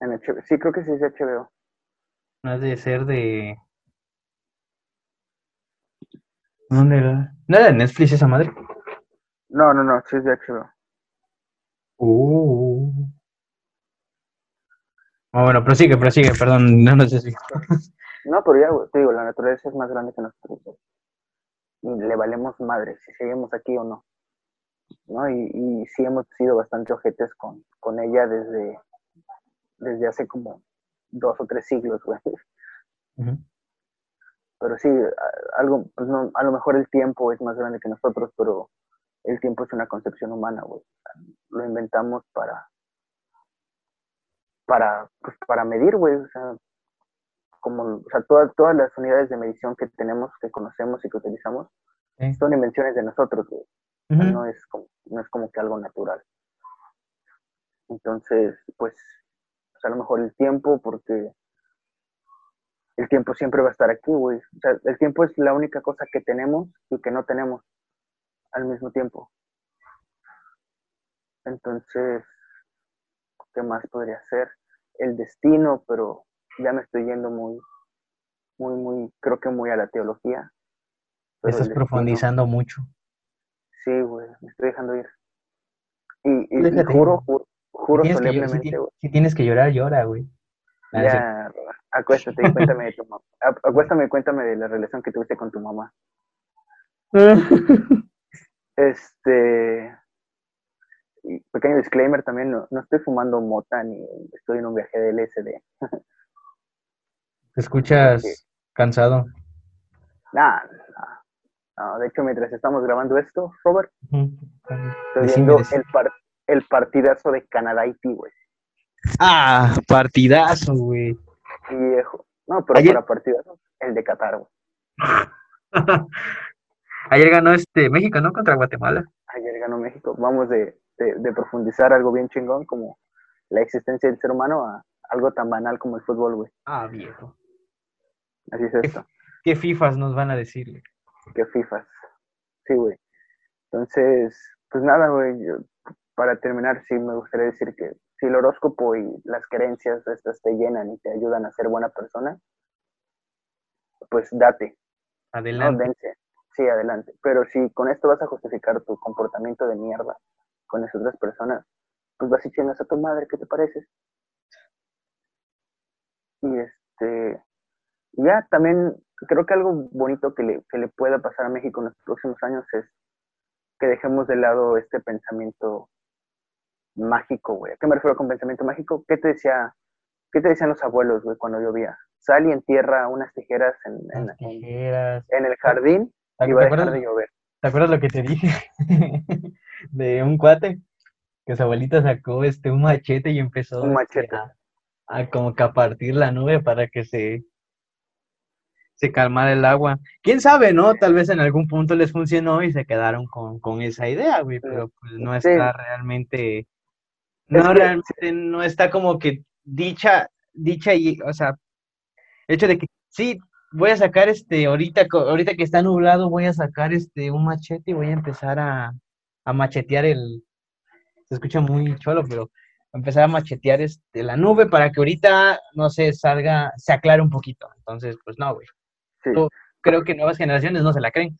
En HBO. Sí, creo que sí es de HBO. No es de ser de. ¿Dónde era? ¿No era de Netflix esa madre? No, no, no, sí es de HBO. Uh. Oh, bueno, prosigue, prosigue, perdón, no, no sé si. <laughs> No, pero ya, te digo, la naturaleza es más grande que nosotros. Y le valemos madre si seguimos aquí o no. ¿no? Y, y sí hemos sido bastante ojetes con, con ella desde, desde hace como dos o tres siglos, güey. Pero sí, algo, pues no, a lo mejor el tiempo es más grande que nosotros, pero el tiempo es una concepción humana, güey. Lo inventamos para, para, pues para medir, güey. O sea, como, o sea, todas, todas las unidades de medición que tenemos, que conocemos y que utilizamos, son invenciones de nosotros, no, es como, no es como que algo natural. Entonces, pues, a lo mejor el tiempo, porque el tiempo siempre va a estar aquí, güey. O sea, el tiempo es la única cosa que tenemos y que no tenemos al mismo tiempo. Entonces, ¿qué más podría ser? El destino, pero ya me estoy yendo muy, muy, muy, creo que muy a la teología. Estás profundizando mucho. Sí, güey, me estoy dejando ir. Y, y, juro, juro, solemnemente, güey. Si, tienes que llorar, llora, güey. Ya, acuéstate y cuéntame de tu mamá. Acuéstame y cuéntame de la relación que tuviste con tu mamá. <laughs> este. pequeño disclaimer también, no, no, estoy fumando mota ni estoy en un viaje de LSD. <laughs> ¿Te escuchas cansado? Nah, no, de hecho, mientras estamos grabando esto, Robert, estoy viendo el, el partidazo de Canadá Haití, güey. Ah, partidazo, güey. Viejo. No, pero Ayer... para partidazo, el de Qatar, güey. <laughs> Ayer ganó este México, ¿no? Contra Guatemala. Ayer ganó México. Vamos de, de, profundizar algo bien chingón como la existencia del ser humano a algo tan banal como el fútbol, güey. Ah, viejo. Así es esto. ¿Qué FIFAs nos van a decir? ¿Qué FIFAs? Sí, güey. Entonces, pues nada, güey. Para terminar, sí me gustaría decir que si el horóscopo y las creencias estas te llenan y te ayudan a ser buena persona, pues date. Adelante. Sí, adelante. Pero si con esto vas a justificar tu comportamiento de mierda con esas otras personas, pues vas y chingas a tu madre, ¿qué te parece? Y este, ya también creo que algo bonito que le, que le pueda pasar a México en los próximos años es que dejemos de lado este pensamiento mágico, güey. ¿A qué me refiero con pensamiento mágico? ¿Qué te decía, qué te decían los abuelos, güey, cuando llovía? Sal y entierra unas tijeras en, en, el jardín y va a dejar de llover. ¿Te acuerdas lo que te dije? <laughs> de un cuate que su abuelita sacó este un machete y empezó un machete. A, como que a partir la nube para que se se calmara el agua. Quién sabe, ¿no? Tal vez en algún punto les funcionó y se quedaron con, con esa idea, güey, pero pues no está realmente no, realmente no está como que dicha, dicha y, o sea, el hecho de que sí, voy a sacar este, ahorita, ahorita que está nublado, voy a sacar este un machete y voy a empezar a, a machetear el, se escucha muy cholo, pero empezar a machetear este, la nube para que ahorita, no sé, salga, se aclare un poquito. Entonces, pues no, güey. Creo que nuevas generaciones no se la creen.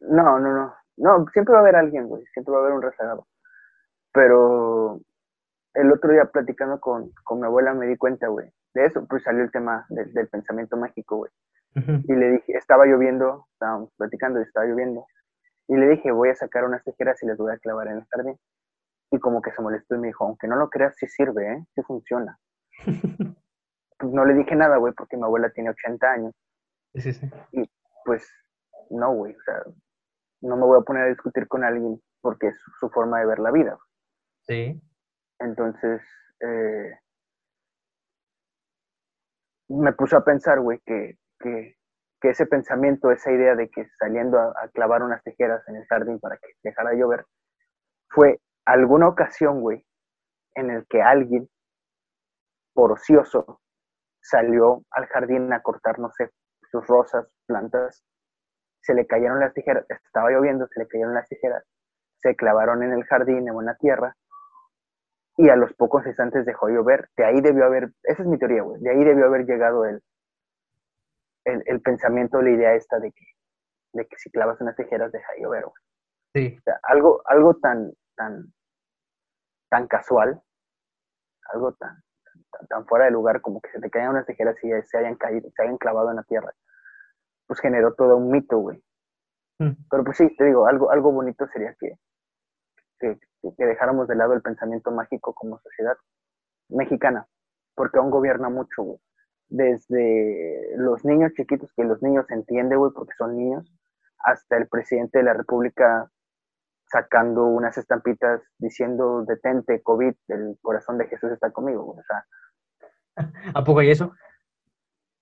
No, no, no. No, siempre va a haber alguien, güey. Siempre va a haber un rezagado. Pero el otro día platicando con, con mi abuela me di cuenta, güey, de eso, pues salió el tema del pensamiento mágico, güey. Y le dije, estaba lloviendo, estábamos platicando y estaba lloviendo. Y le dije, voy a sacar unas tijeras y las voy a clavar en el jardín. Y como que se molestó y me dijo, aunque no lo creas, sí sirve, ¿eh? Sí funciona. <laughs> pues no le dije nada, güey, porque mi abuela tiene 80 años. Sí, sí. Y pues, no, güey, o sea, no me voy a poner a discutir con alguien porque es su forma de ver la vida. Sí. Entonces, eh, me puso a pensar, güey, que, que, ese pensamiento, esa idea de que saliendo a, clavar unas tijeras en el jardín para que dejara de llover, fue alguna ocasión, güey, en el que alguien, por ocioso, salió al jardín a cortar, no sé, sus rosas, plantas, se le cayeron las tijeras, estaba lloviendo, se le cayeron las tijeras, se clavaron en el jardín, en buena tierra, y a los pocos instantes dejó llover. De ahí debió haber, esa es mi teoría, güey, de ahí debió haber llegado el, el, pensamiento, la idea esta de que, de que si clavas unas tijeras deja llover, güey. Sí. algo, algo tan, tan, tan casual, algo tan, tan, fuera de lugar como que se te caigan unas tijeras y se hayan caído, se hayan clavado en la tierra, pues generó todo un mito, güey. Mm. Pero pues sí, te digo, algo, algo bonito sería que, que, que dejáramos de lado el pensamiento mágico como sociedad mexicana, porque aún gobierna mucho, güey. Desde los niños chiquitos, que los niños entienden, güey, porque son niños, hasta el presidente de la República sacando unas estampitas diciendo detente, COVID, el corazón de Jesús está conmigo, güey. O sea. <laughs> ¿A poco hay eso?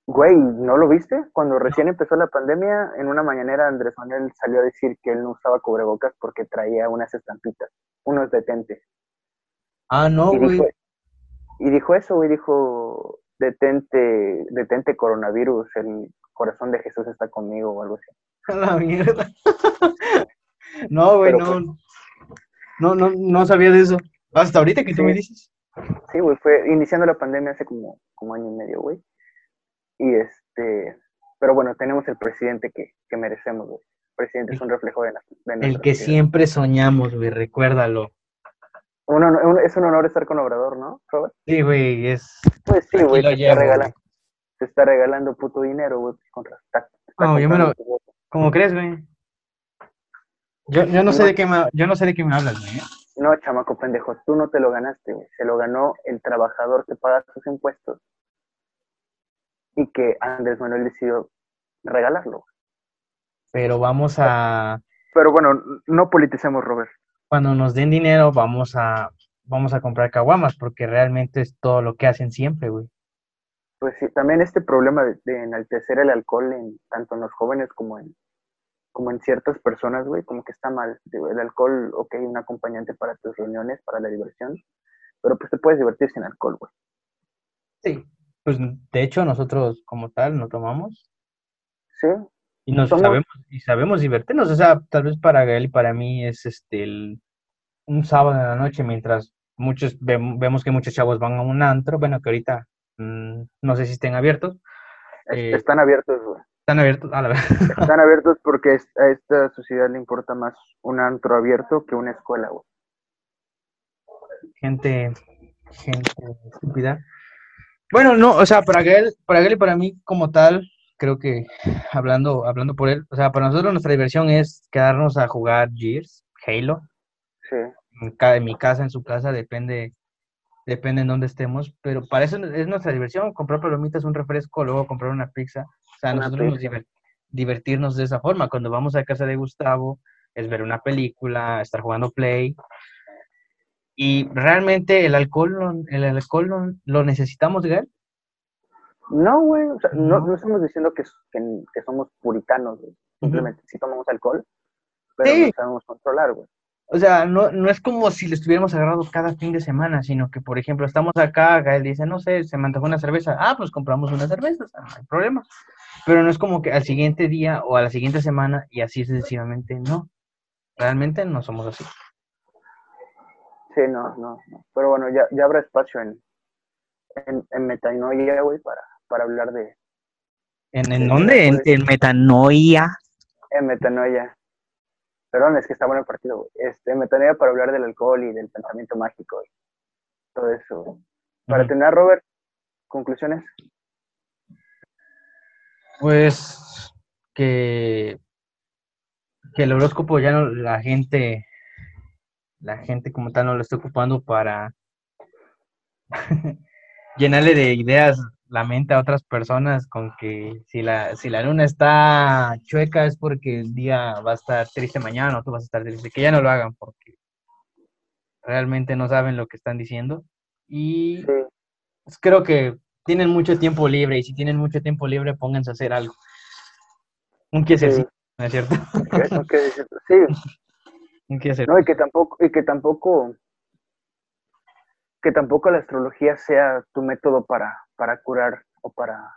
Güey, ¿no lo viste? Cuando recién empezó la pandemia, en una mañanera Andrés Manuel salió a decir que él no usaba cubrebocas porque traía unas estampitas, unos detentes. Ah, no, güey. Y, dijo eso, güey, dijo, detente, detente coronavirus, el corazón de Jesús está conmigo o algo así. <laughs> A la mierda. <laughs> no, güey, no, no, no, no sabía de eso. Hasta ahorita que tú me dices. Sí, güey, fue iniciando la pandemia hace como, como año y medio, güey. Y este, pero bueno, tenemos el presidente que, que merecemos, güey. presidente es un reflejo de, de El que siempre soñamos, güey, recuérdalo. Uno, es un honor estar con Obrador, ¿no, Robert? Sí, güey, es... Pues sí, güey, te, está regalando, te está regalando puto dinero, güey, contra... no, yo me lo... ¿Cómo crees, güey? Yo, yo, no sé de qué me, yo no sé de qué me hablas, güey. No, chamaco pendejo, tú no te lo ganaste, güey. Se lo ganó el trabajador que paga sus impuestos y que Andrés Manuel decidió regalarlo. Pero vamos a... Pero bueno, no politicemos, Robert cuando nos den dinero vamos a, vamos a comprar caguamas, porque realmente es todo lo que hacen siempre, güey. Pues sí, también este problema de, enaltecer el alcohol en tanto en los jóvenes como en como en ciertas personas, güey, como que está mal. El alcohol, ok, un acompañante para tus reuniones, para la diversión, pero pues te puedes divertir sin alcohol, güey. Sí, pues de hecho nosotros como tal no tomamos. Sí, y nos sabemos, y sabemos divertirnos, o sea, tal vez para él y para mí es este un sábado en la noche mientras muchos vemos que muchos chavos van a un antro, bueno que ahorita mm, no sé si estén abiertos. Eh, están abiertos, güey. Están abiertos, a la vez. Están <laughs> abiertos porque a esta sociedad le importa más un antro abierto que una escuela, güey. Gente, gente estúpida. Bueno, no, o sea, para él, para él y para mí como tal, creo que hablando, hablando por él, o sea, para nosotros nuestra diversión es quedarnos a jugar Gears, Halo. Sí. En, mi casa, en su casa, depende, depende en dónde estemos, pero para eso es nuestra diversión, comprar palomitas, un refresco, luego comprar una pizza. O sea, nosotros nos divertirnos de esa forma. Cuando vamos a casa de Gustavo, es ver una película, estar jugando Play. Y realmente el alcohol, el alcohol lo, necesitamos, Gael. No, güey, o sea, no, no, estamos diciendo que, que, somos puritanos, güey. Simplemente sí tomamos alcohol, pero no sabemos controlar, güey. O sea, no, no es como si le estuviéramos agarrados cada fin de semana, sino que, por ejemplo, estamos acá, Gael dice, no sé, se me antojó una cerveza. Ah, pues compramos una cerveza, no hay problema. Pero no es como que al siguiente día o a la siguiente semana y así sucesivamente, no. Realmente no somos así. Sí, no, no, no. Pero bueno, ya, ya habrá espacio en, en, en Metanoia, güey, para, para hablar de... ¿En, en dónde? ¿En, ¿En, metanoia? En metanoia. Perdón, es que está bueno el partido, güey. Este, metanoia para hablar del alcohol y del pensamiento mágico y todo eso. Para tener, Robert, conclusiones. Pues que, que el horóscopo ya no, la gente, la gente como tal no lo está ocupando para <laughs> llenarle de ideas la mente a otras personas con que si la, si la luna está chueca es porque el día va a estar triste mañana o tú vas a estar triste. Que ya no lo hagan porque realmente no saben lo que están diciendo. Y pues, creo que tienen mucho tiempo libre y si tienen mucho tiempo libre pónganse a hacer algo. Un hacer, sí. ¿no es cierto? sí. <laughs> Un qué hacer. No, y que tampoco, y que tampoco que tampoco la astrología sea tu método para, para curar o para,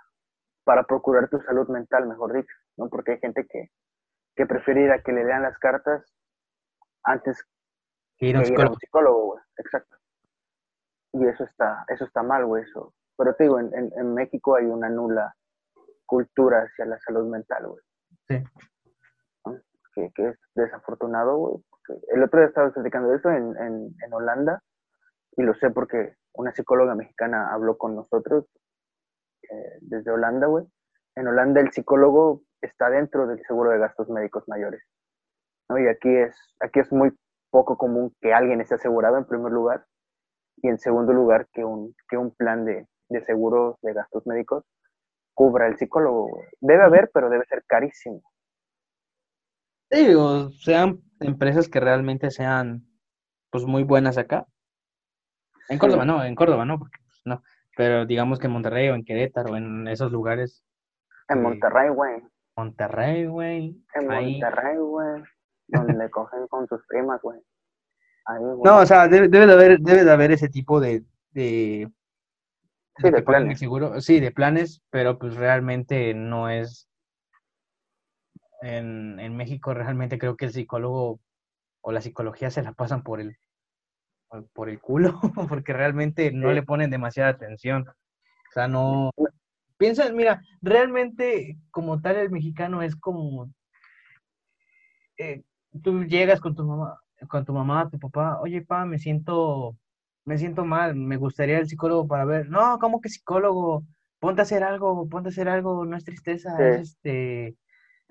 para procurar tu salud mental, mejor dicho, ¿no? Porque hay gente que, que prefiere ir a que le lean las cartas antes que ir a un psicólogo, güey. Exacto. Y eso está, eso está mal, güey, eso. Pero te digo, en, en, México hay una nula cultura hacia la salud mental, güey. Sí. Que, que, es desafortunado, güey. El otro día estaba platicando eso en, en, en Holanda y lo sé porque una psicóloga mexicana habló con nosotros eh, desde Holanda, güey. En Holanda el psicólogo está dentro del seguro de gastos médicos mayores. ¿no? Y aquí es, aquí es muy poco común que alguien esté asegurado en primer lugar y en segundo lugar que un, que un plan de, de de gastos médicos cubra el psicólogo. Debe haber, pero debe ser carísimo. Sí, o sean empresas que realmente sean pues muy buenas acá, en Córdoba no, en Córdoba no, porque pues, no. Pero digamos que en Monterrey o en Querétaro, en esos lugares. En Monterrey, güey. Monterrey, güey. En Monterrey, güey. Donde le cogen con sus primas, güey. No, o sea, debe, de haber, debe de haber ese tipo de, de, sí, de planes. Seguro, sí, de planes, pero pues realmente no es. En, en México realmente creo que el psicólogo o la psicología se la pasan por el por el culo, <laughs> porque realmente no le ponen demasiada atención. O sea, no... Piensa, mira, realmente como tal el mexicano es como... eh, tú llegas con tu mamá, con tu mamá, tu papá, oye, pa, me siento, me siento mal, me gustaría el psicólogo para ver. No, ¿cómo que psicólogo? Ponte a hacer algo, ponte a hacer algo, no es tristeza, es este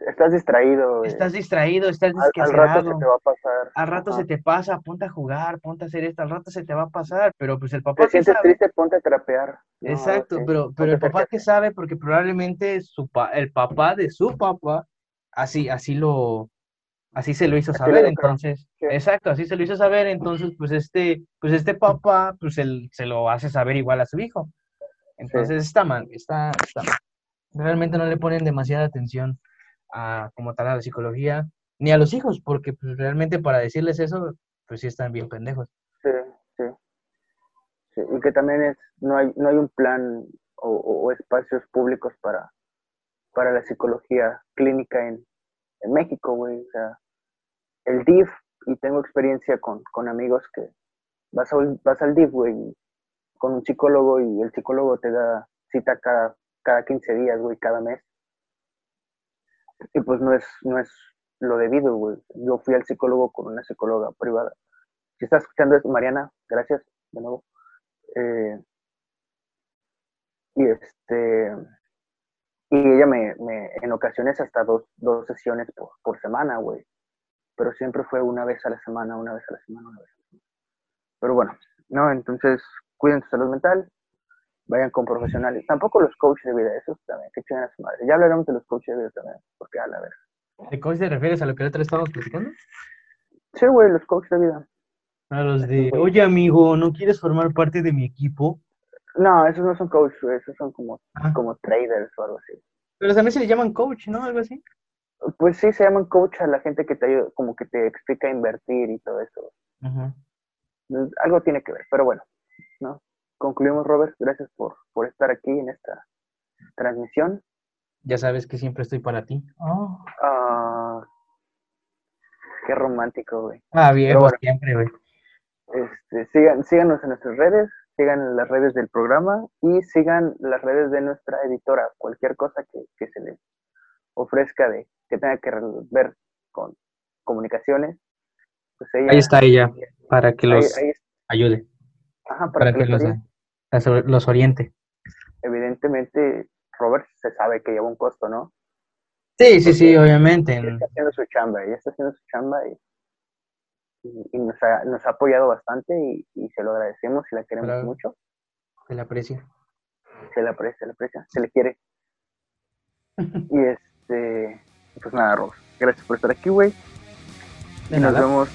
estás distraído. Estás distraído, estás al, rato se te va a pasar. Al rato se te pasa, ponte a jugar, ponte a hacer esto, al rato se te va a pasar, pero pues el papá Te sientes triste, ponte a trapear. Exacto, pero, pero el papá que sabe, porque probablemente su el papá de su papá, así, así lo, así se lo hizo saber, entonces, exacto, así se lo hizo saber, entonces, pues este, pues este papá, pues él se lo hace saber igual a su hijo. Entonces está mal, está, está mal. Realmente no le ponen demasiada atención a, como tal a la psicología, ni a los hijos, porque pues, realmente para decirles eso, pues sí están bien pendejos. Sí, sí. Y que también es, no hay, no hay un plan o, espacios públicos para, para la psicología clínica en, en México, güey. O sea, el DIF, y tengo experiencia con, con amigos que vas, vas al DIF, güey, con un psicólogo y el psicólogo te da cita cada, cada 15 días, güey, cada mes. Y pues no es, no es lo debido, güey. Yo fui al psicólogo con una psicóloga privada. Si estás escuchando esto, Mariana, gracias de nuevo. Eh, y este y ella me, me en ocasiones hasta dos, dos sesiones por, por semana, güey. Pero siempre fue una vez a la semana, una vez a la semana, una vez a la semana. Pero bueno, no, entonces cuiden su salud mental, vayan con profesionales. Tampoco los coaches de vida, esos también, que chingan a su madre. Ya hablaremos de los coaches de vida también, porque a la ver. ¿De coach te refieres a lo que otra estábamos platicando? Sí, güey, los coaches de vida. A los de, oye amigo, ¿no quieres formar parte de mi equipo? No, esos no son coaches, esos son como, ah. como traders o algo así. Pero también se le llaman coach, ¿no? Algo así. Pues sí, se llaman coach a la gente que te ayuda, como que te explica invertir y todo eso. Algo tiene que ver, pero bueno, ¿no? Concluimos, Robert. Gracias por, por estar aquí en esta transmisión. Ya sabes que siempre estoy para ti. Oh. Ah, qué romántico, güey. Ah, bien, siempre, güey. Este, sigan, síganos en nuestras redes, sigan las redes del programa y sigan las redes de nuestra editora. Cualquier cosa que, que se les ofrezca de que tenga que ver con comunicaciones. Pues ahí está ella, para que los ayude. Ajá, para, que, los, los oriente. Evidentemente, Robert se sabe que lleva un costo, ¿no? Sí, sí, sí, obviamente. está haciendo su chamba, ella está haciendo su chamba y, y, nos, ha, nos, ha, apoyado bastante y, y, se lo agradecemos y la queremos mucho. Se le aprecia. Se le aprecia, se le aprecia, se le quiere. y este, pues nada, Robert, gracias por estar aquí, güey. Y nos vemos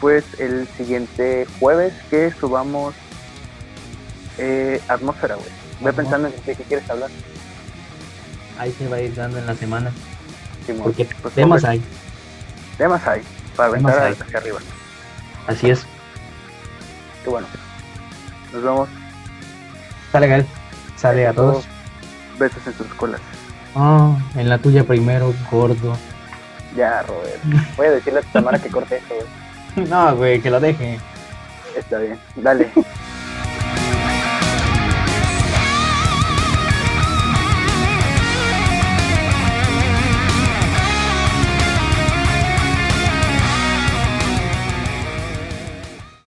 pues el siguiente jueves que subamos eh, atmósfera, güey. Ve pensando en qué, quieres hablar. Ahí se va a ir dando en la semana. Porque pues, temas hay. Temas hay, para aventar hacia arriba. Así es. Qué bueno. Nos vemos. Sale, Gal. Sale a todos. Besos en tus colas. Oh, en la tuya primero, gordo. Ya, Robert. Voy a decirle a tu Tamara que corte esto, güey. <laughs> No, güey, que lo deje. Está bien. Dale. <laughs>